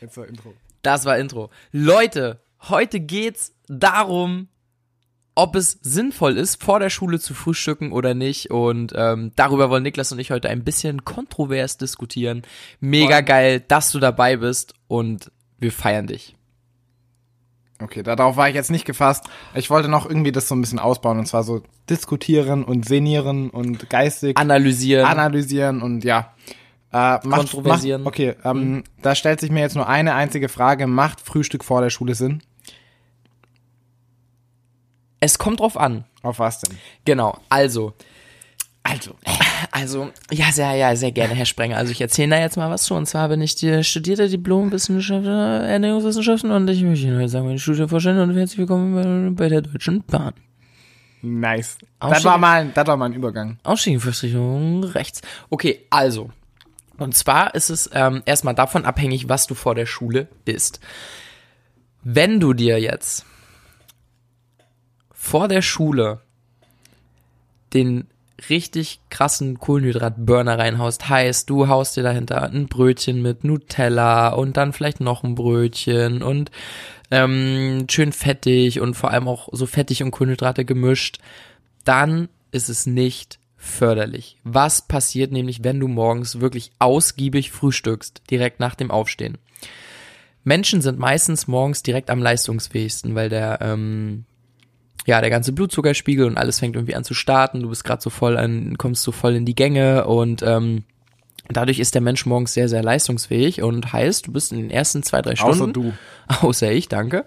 Jetzt war Intro. Das war Intro. Leute, heute geht's darum, ob es sinnvoll ist, vor der Schule zu frühstücken oder nicht. Und ähm, darüber wollen Niklas und ich heute ein bisschen kontrovers diskutieren. Mega geil, dass du dabei bist und wir feiern dich. Okay, darauf war ich jetzt nicht gefasst. Ich wollte noch irgendwie das so ein bisschen ausbauen und zwar so diskutieren und senieren und geistig Analysieren. analysieren und ja. Äh, macht, Kontroversieren. Macht, okay, ähm, da stellt sich mir jetzt nur eine einzige Frage. Macht Frühstück vor der Schule Sinn? es kommt drauf an. Auf was denn? Genau, also. Also. Also, ja, sehr, ja, sehr gerne, Herr Sprenger. Also ich erzähle da jetzt mal was zu. Und zwar bin ich die studierte Diplomwissenschaftler Ernährungswissenschaften und ich möchte Ihnen heute sagen, meine Studie vorstellen und herzlich willkommen bei der Deutschen Bahn. Nice. Das war mal, das war mal ein Übergang. Ausstieg Richtung rechts. Okay, also. Und zwar ist es ähm, erstmal davon abhängig, was du vor der Schule isst. Wenn du dir jetzt vor der Schule den richtig krassen Kohlenhydratburner reinhaust, heißt, du haust dir dahinter ein Brötchen mit Nutella und dann vielleicht noch ein Brötchen und ähm, schön fettig und vor allem auch so fettig und Kohlenhydrate gemischt, dann ist es nicht förderlich. Was passiert nämlich, wenn du morgens wirklich ausgiebig frühstückst, direkt nach dem Aufstehen? Menschen sind meistens morgens direkt am leistungsfähigsten, weil der ähm, ja, der ganze Blutzuckerspiegel und alles fängt irgendwie an zu starten. Du bist gerade so voll an, kommst so voll in die Gänge und ähm, dadurch ist der Mensch morgens sehr, sehr leistungsfähig und heißt, du bist in den ersten zwei, drei Stunden. Außer du. Außer ich, danke.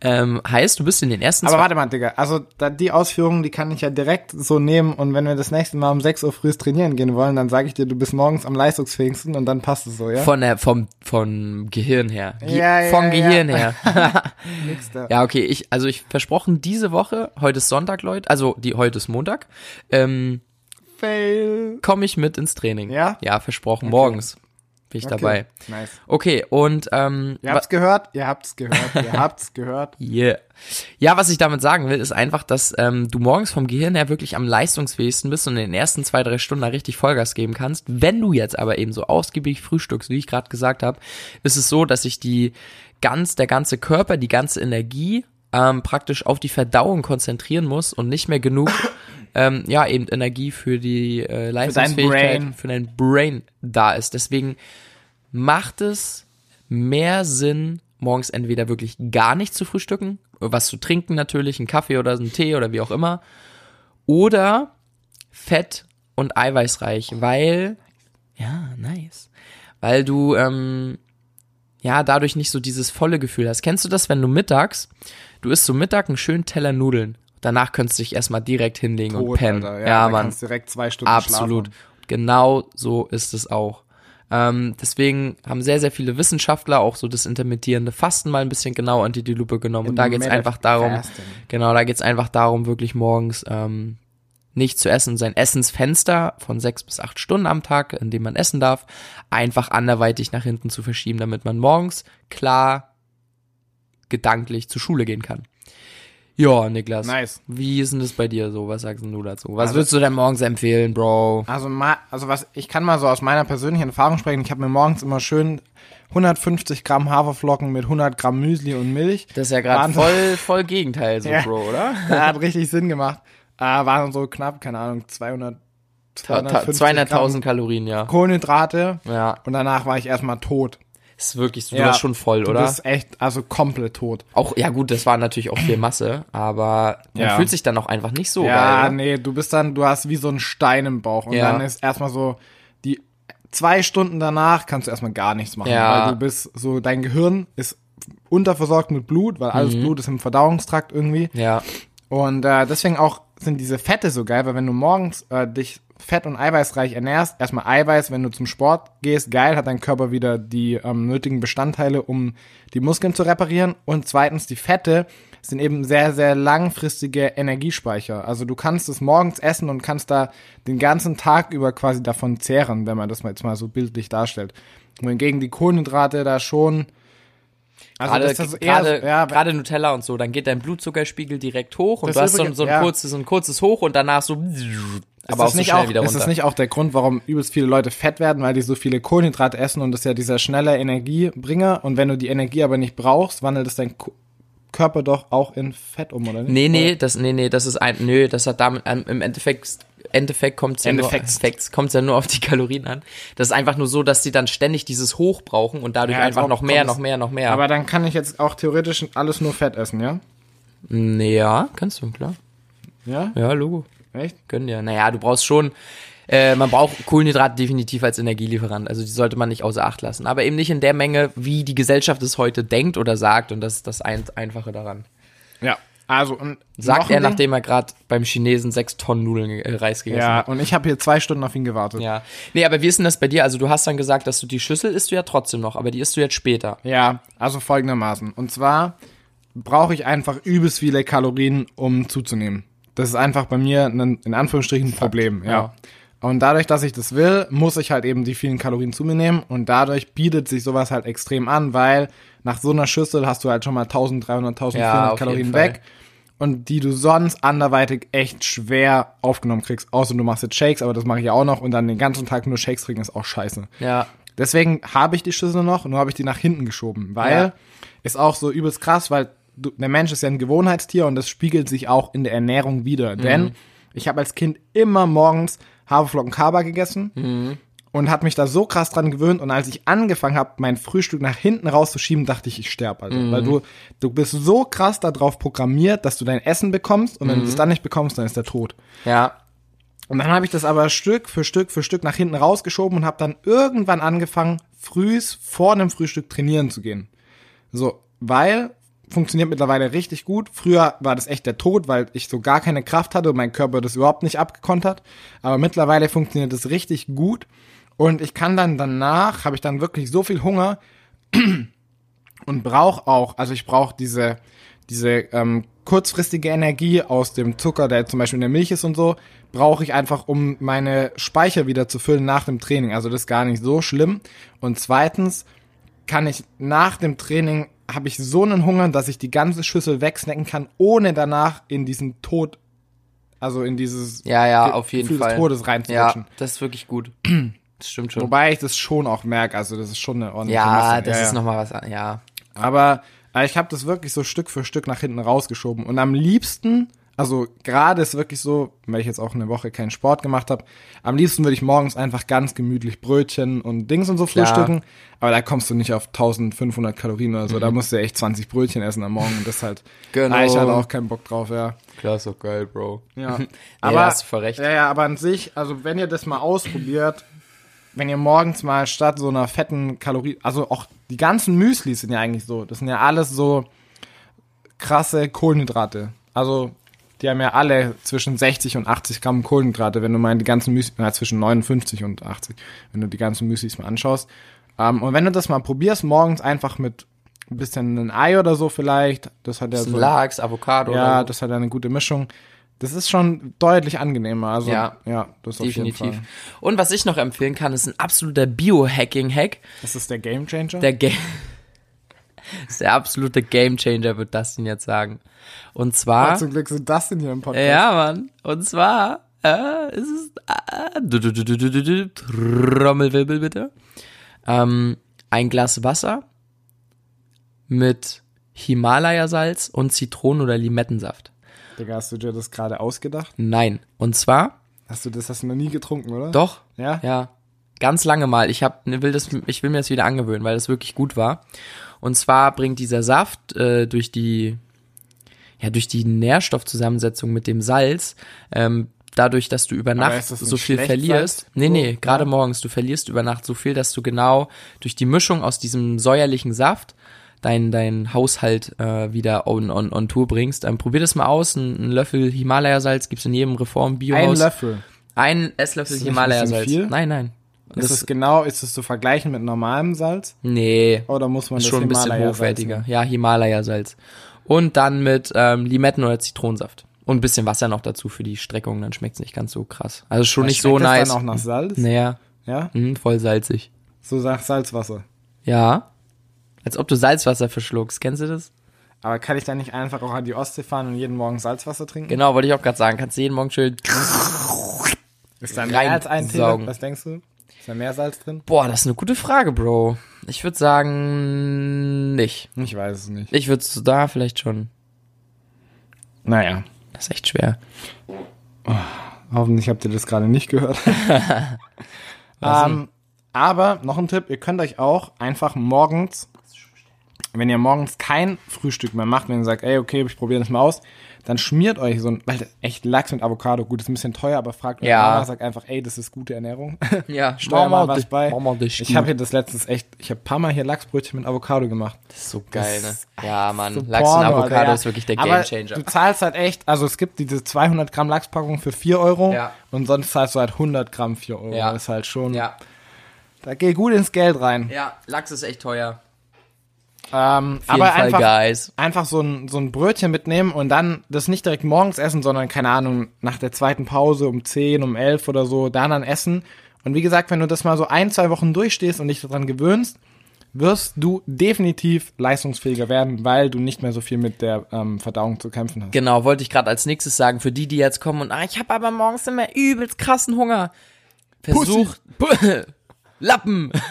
Ähm, heißt, du bist in den ersten Aber zwei. warte mal, Digga. Also da, die Ausführungen, die kann ich ja direkt so nehmen und wenn wir das nächste Mal um 6 Uhr früh trainieren gehen wollen, dann sage ich dir, du bist morgens am leistungsfähigsten und dann passt es so, ja? Von der, vom, vom Gehirn her. Ge Ja, ja, vom ja. Gehirn her. Nix da. Ja, okay, ich, also ich versprochen, diese Woche, heute ist Sonntag, Leute, also die, heute ist Montag, ähm, Fail. komme ich mit ins Training. Ja? Ja, versprochen, morgens bin ich Okay. dabei. Nice. Okay, und ähm, Ihr habt's gehört? Ihr habt's gehört. Ihr habt's gehört. Yeah. Ja, was ich damit sagen will, ist einfach, dass ähm, du morgens vom Gehirn her wirklich am leistungsfähigsten bist und in den ersten zwei, drei Stunden da richtig Vollgas geben kannst. Wenn du jetzt aber eben so ausgiebig frühstückst, wie ich gerade gesagt habe, ist es so, dass sich die ganz, der ganze Körper, die ganze Energie ähm, praktisch auf die Verdauung konzentrieren muss und nicht mehr genug, ähm, ja, eben Energie für die äh, Leistungsfähigkeit, Brain. für dein Brain da ist. Deswegen macht es mehr Sinn, morgens entweder wirklich gar nicht zu frühstücken, was zu trinken natürlich, einen Kaffee oder einen Tee oder wie auch immer, oder fett und eiweißreich, weil, ja, nice, weil du, ähm, ja, dadurch nicht so dieses volle Gefühl hast. Kennst du das, wenn du mittags, du isst so Mittag einen schönen Teller Nudeln, danach könntest du dich erstmal direkt hinlegen und Tot, pennen. Alter. Ja, da Mann. kannst direkt zwei Stunden Absolut. schlafen. Genau so ist es auch. Ähm, deswegen haben sehr, sehr viele Wissenschaftler auch so das intermittierende Fasten mal ein bisschen genau unter die Lupe genommen. Und da geht es einfach darum, Fasting. genau, da geht es einfach darum, wirklich morgens ähm, nicht zu essen, sein Essensfenster von sechs bis acht Stunden am Tag, in dem man essen darf, einfach anderweitig nach hinten zu verschieben, damit man morgens klar gedanklich zur Schule gehen kann. Ja, Niklas. Nice. Wie ist denn das bei dir so? Was sagst du dazu? Was Also- würdest du denn morgens empfehlen, Bro? Also mal, also was, ich kann mal so aus meiner persönlichen Erfahrung sprechen. Ich habe mir morgens immer schön 150 Gramm Haferflocken mit 100 Gramm Müsli und Milch. Das ist ja gerade voll, voll Gegenteil, so, Ja. Bro, oder? Hat richtig Sinn gemacht. Äh, waren so knapp, keine Ahnung, 200, Ta- ta- 250 200.000 Gramm Kalorien, ja. Kohlenhydrate. Ja, Und danach war ich erstmal tot. Ist wirklich so, Ja, du warst schon voll, Du oder? bist echt, also komplett tot. Auch, ja gut, das war natürlich auch viel Masse, aber man Ja. fühlt sich dann auch einfach nicht so ja, geil. oder? nee, du bist dann, du hast wie so einen Stein im Bauch. Und Ja. dann ist erstmal so, die zwei Stunden danach kannst du erstmal gar nichts machen. Ja. Weil du bist so, dein Gehirn ist unterversorgt mit Blut, weil Mhm. alles Blut ist im Verdauungstrakt irgendwie. Ja, Und äh, deswegen auch sind diese Fette so geil, weil wenn du morgens äh, dich fett- und eiweißreich ernährst, erstmal Eiweiß, wenn du zum Sport gehst, geil, hat dein Körper wieder die ähm, nötigen Bestandteile, um die Muskeln zu reparieren. Und zweitens, die Fette sind eben sehr, sehr langfristige Energiespeicher. Also du kannst es morgens essen und kannst da den ganzen Tag über quasi davon zehren, wenn man das mal jetzt mal so bildlich darstellt. Wohingegen die Kohlenhydrate da schon also gerade, das gerade, so- ja, gerade Nutella und so, dann geht dein Blutzuckerspiegel direkt hoch und du hast ist so, so, ein ja. kurzes, so ein kurzes Hoch und danach so, aber auch ist so nicht schnell auch, wieder ist runter. das nicht auch der Grund, warum übelst viele Leute fett werden, weil die so viele Kohlenhydrate essen und das ist ja dieser schnelle Energiebringer und wenn du die Energie aber nicht brauchst, wandelt es dein Ko Körper doch auch in Fett um, oder nicht? Nee, nee, das, nee, nee, das ist ein, nö, das hat damit, ähm, im Endeffekt, Endeffekt kommt ja nur, ja nur auf die Kalorien an. Das ist einfach nur so, dass die dann ständig dieses Hoch brauchen und dadurch Ja, einfach als noch mehr, noch es- mehr, noch mehr. Aber dann kann ich jetzt auch theoretisch alles nur Fett essen, ja? Ja, kannst du, klar. Ja? Ja, Logo. Echt? Können ja. Naja, du brauchst schon, äh, man braucht Kohlenhydrate definitiv als Energielieferant. Also die sollte man nicht außer Acht lassen. Aber eben nicht in der Menge, wie die Gesellschaft es heute denkt oder sagt. Und das ist das ein Einfache daran. Ja. Also, und Sagt er, nachdem er gerade beim Chinesen sechs Tonnen Nudeln äh, Reis gegessen Ja, hat. und ich habe hier zwei Stunden auf ihn gewartet. Ja. Nee, aber wie ist denn das bei dir? Also du hast dann gesagt, dass du die Schüssel isst du ja trotzdem noch, aber die isst du jetzt später. Ja, also folgendermaßen. Und zwar brauche ich einfach übelst viele Kalorien, um zuzunehmen. Das ist einfach bei mir ein, in Anführungsstrichen, ein Problem. Ja. ja. Und dadurch, dass ich das will, muss ich halt eben die vielen Kalorien zu mir nehmen. Und dadurch bietet sich sowas halt extrem an, weil nach so einer Schüssel hast du halt schon mal 1300, 1400 Ja, Kalorien weg. Und die du sonst anderweitig echt schwer aufgenommen kriegst. Außer du machst jetzt Shakes, aber das mache ich ja auch noch. Und dann den ganzen Tag nur Shakes trinken ist auch scheiße. Ja. Deswegen habe ich die Schüssel noch und nur habe ich die nach hinten geschoben, weil Ja. ist auch so übelst krass, weil der Mensch ist ja ein Gewohnheitstier und das spiegelt sich auch in der Ernährung wieder. Denn ich habe als Kind immer morgens Haferflocken Kaba gegessen und hat mich da so krass dran gewöhnt und als ich angefangen habe, mein Frühstück nach hinten rauszuschieben, dachte ich, ich sterbe, Alter. Weil du du bist so krass darauf programmiert, dass du dein Essen bekommst und wenn du es dann nicht bekommst, dann ist der tot. Ja. Und dann habe ich das aber Stück für Stück für Stück nach hinten rausgeschoben und habe dann irgendwann angefangen, frühs vor einem Frühstück trainieren zu gehen. So, weil funktioniert mittlerweile richtig gut. Früher war das echt der Tod, weil ich so gar keine Kraft hatte und mein Körper das überhaupt nicht abgekonnt hat. Aber mittlerweile funktioniert das richtig gut. Und ich kann dann danach, habe ich dann wirklich so viel Hunger und brauche auch, also ich brauche diese, diese ähm, kurzfristige Energie aus dem Zucker, der zum Beispiel in der Milch ist und so, brauche ich einfach, um meine Speicher wieder zu füllen nach dem Training. Also das ist gar nicht so schlimm. Und zweitens kann ich nach dem Training, habe ich so einen Hunger, dass ich die ganze Schüssel wegsnacken kann, ohne danach in diesen Tod, also in dieses Ja, ja, auf jeden Gefühl Fall. des Todes Ja, reinzurutschen. das ist wirklich gut. Das stimmt schon. Wobei ich das schon auch merke, also das ist schon eine ordentliche ja, Masse. das ja, ist ja. nochmal was, an- ja. Aber äh, ich habe das wirklich so Stück für Stück nach hinten rausgeschoben. Und am liebsten, also gerade ist wirklich so, weil ich jetzt auch eine Woche keinen Sport gemacht habe, am liebsten würde ich morgens einfach ganz gemütlich Brötchen und Dings und so Klar. frühstücken. Aber da kommst du nicht auf 1500 Kalorien oder so. Da musst du echt 20 Brötchen essen am Morgen. Und das halt, Genau. hab ich halt auch keinen Bock drauf, ja. Klar, ist doch geil, Bro. Ja. aber, ja, hast du voll recht. Ja, ja, aber an sich, also wenn ihr das mal ausprobiert, wenn ihr morgens mal statt so einer fetten Kalorie, also auch die ganzen Müslis sind ja eigentlich so, das sind ja alles so krasse Kohlenhydrate. Also die haben ja alle zwischen 60 und 80 Gramm Kohlenhydrate, wenn du mal die ganzen Müslis, na, zwischen 59 und 80, wenn du die ganzen Müslis mal anschaust. Ähm, und wenn du das mal probierst, morgens einfach mit ein bisschen ein Ei oder so vielleicht, das hat ja so, Lachs, Avocado ja, oder das hat eine gute Mischung. Das ist schon deutlich angenehmer. Also, Ja. ja, das auf jeden Definitiv. Und was ich noch empfehlen kann, ist ein absoluter Biohacking-Hack. Das ist der Game Changer. Der Game. ist der absolute Gamechanger, wird Dustin jetzt sagen. Und zwar. Zum Glück sind das denn hier im Podcast. Ja, Mann. Und zwar äh, ist es. Äh, Trommelwirbel bitte. Ähm, ein Glas Wasser mit Himalaya-Salz und Zitronen- oder Limettensaft. Digga, hast du dir das gerade ausgedacht? Nein. Und zwar, Hast du das hast du noch nie getrunken, oder? doch, Ja? Ja, ganz lange mal. Ich hab, will das, ich will mir das wieder angewöhnen, weil das wirklich gut war. Und zwar bringt dieser Saft äh, durch die, ja, durch die Nährstoffzusammensetzung mit dem Salz, ähm, dadurch, dass du über Nacht so viel verlierst. Salz? Nee, nee, gerade ja. morgens. Du verlierst über Nacht so viel, dass du genau durch die Mischung aus diesem säuerlichen Saft dein, dein Haushalt äh, wieder on, on, on Tour bringst. Ähm, probier das mal aus. Ein, ein Löffel Himalaya-Salz gibt's in jedem Reform-Biohaus. Ein Löffel. Ein Esslöffel Himalaya-Salz. Nein, nein. Ist es genau, ist es zu vergleichen mit normalem Salz? nee, Oder muss man ist das schon ein bisschen hochwertiger. Ja, Himalaya-Salz. Und dann mit ähm, Limetten- oder Zitronensaft. Und ein bisschen Wasser noch dazu für die Streckung, dann schmeckt's nicht ganz so krass. Also schon nicht so nice. dann auch nach Salz? Naja, Ja? mh, voll salzig. So nach Salzwasser. Ja. Als ob du Salzwasser verschluckst. Kennst du das? Aber kann ich dann nicht einfach auch an die Ostsee fahren und jeden Morgen Salzwasser trinken? Genau, wollte ich auch gerade sagen. Kannst du jeden Morgen schön. Ist da mehr als ein? Was denkst du? Ist da mehr Salz drin? Boah, das ist eine gute Frage, Bro. Ich würde sagen, nicht. Ich weiß es nicht. Ich würde da vielleicht schon. Naja. Das ist echt schwer. Hoffentlich habt ihr das gerade nicht gehört. ähm, aber noch ein Tipp, ihr könnt euch auch einfach morgens, wenn ihr morgens kein Frühstück mehr macht, wenn ihr sagt, ey, okay, ich probiere das mal aus, dann schmiert euch so ein, weil echt Lachs mit Avocado, gut, ist ein bisschen teuer, aber fragt eure Ja. Mama, sagt einfach, ey, das ist gute Ernährung. Ja, Steuer mal was bei. Mama, ist Ich habe hier das letztens echt, ich habe paar Mal hier Lachsbrötchen mit Avocado gemacht. Das ist so geil, ne? Ja, Mann. So Lachs und Avocado Alter, ja. ist wirklich der Gamechanger. Du zahlst halt echt, also es gibt diese 200 Gramm Lachspackung für 4 Euro Ja. und sonst zahlst du halt 100 Gramm 4 Euro. Ja. Das ist halt schon, Ja. da geht gut ins Geld rein. Ja, Lachs ist echt teuer. Ähm, aber Fall, einfach, Guys. einfach so ein, so ein Brötchen mitnehmen und dann das nicht direkt morgens essen, sondern keine Ahnung, nach der zweiten Pause um 10, um 11 oder so, da dann essen. Und wie gesagt, wenn du das mal so ein, zwei Wochen durchstehst und dich daran gewöhnst, wirst du definitiv leistungsfähiger werden, weil du nicht mehr so viel mit der ähm, Verdauung zu kämpfen hast. Genau, wollte ich gerade als nächstes sagen, für die, die jetzt kommen und, ah, ich habe aber morgens immer übelst krassen Hunger. Versuch, Lappen.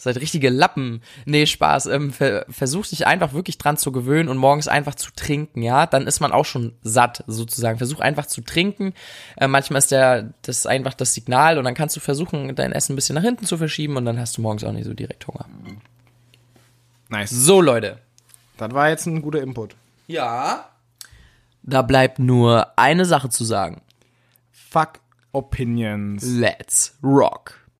Seid richtige Lappen. Nee, Spaß. Ähm, ver versuch dich einfach wirklich dran zu gewöhnen und morgens einfach zu trinken, ja. Dann ist man auch schon satt, sozusagen. Versuch einfach zu trinken. Äh, manchmal ist der, das ist einfach das Signal und dann kannst du versuchen, dein Essen ein bisschen nach hinten zu verschieben und dann hast du morgens auch nicht so direkt Hunger. Nice. So, Leute. Das war jetzt ein guter Input. Ja. Da bleibt nur eine Sache zu sagen. Fuck Opinions. Let's rock.